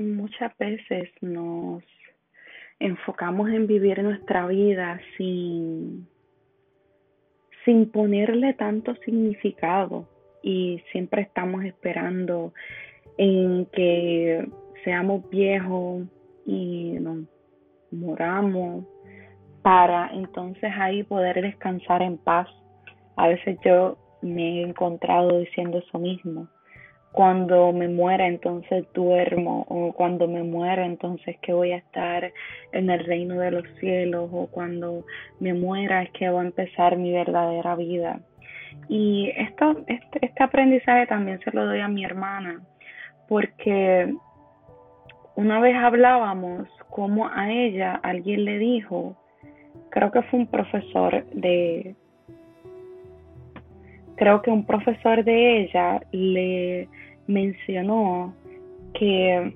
muchas veces nos enfocamos en vivir nuestra vida sin, sin ponerle tanto significado y siempre estamos esperando en que seamos viejos y nos moramos para entonces ahí poder descansar en paz. A veces yo me he encontrado diciendo eso mismo cuando me muera entonces duermo o cuando me muera entonces que voy a estar en el reino de los cielos o cuando me muera es que va a empezar mi verdadera vida. Y esto, este, este aprendizaje también se lo doy a mi hermana porque una vez hablábamos como a ella alguien le dijo, creo que fue un profesor de, creo que un profesor de ella le mencionó que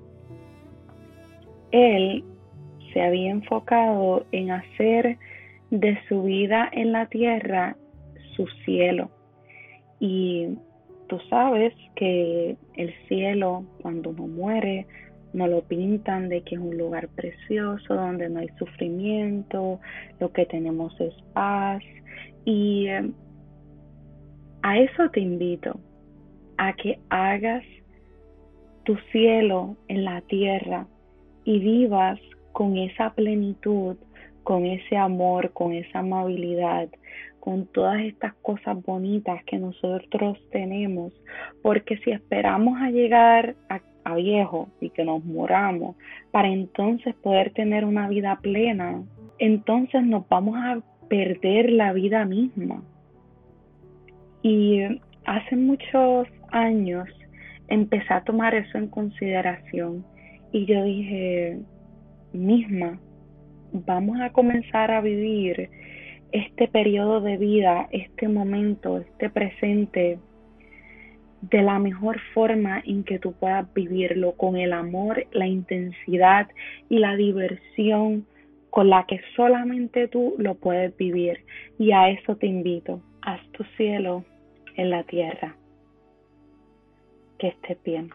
él se había enfocado en hacer de su vida en la tierra su cielo. Y tú sabes que el cielo, cuando uno muere, no lo pintan de que es un lugar precioso, donde no hay sufrimiento, lo que tenemos es paz. Y eh, a eso te invito, a que hagas tu cielo en la tierra y vivas con esa plenitud, con ese amor, con esa amabilidad, con todas estas cosas bonitas que nosotros tenemos, porque si esperamos a llegar a, a viejo y que nos moramos para entonces poder tener una vida plena, entonces nos vamos a perder la vida misma. Y hace muchos años empecé a tomar eso en consideración y yo dije, misma, vamos a comenzar a vivir este periodo de vida, este momento, este presente de la mejor forma en que tú puedas vivirlo, con el amor, la intensidad y la diversión con la que solamente tú lo puedes vivir. Y a eso te invito. Haz tu cielo en la tierra. Que estés bien.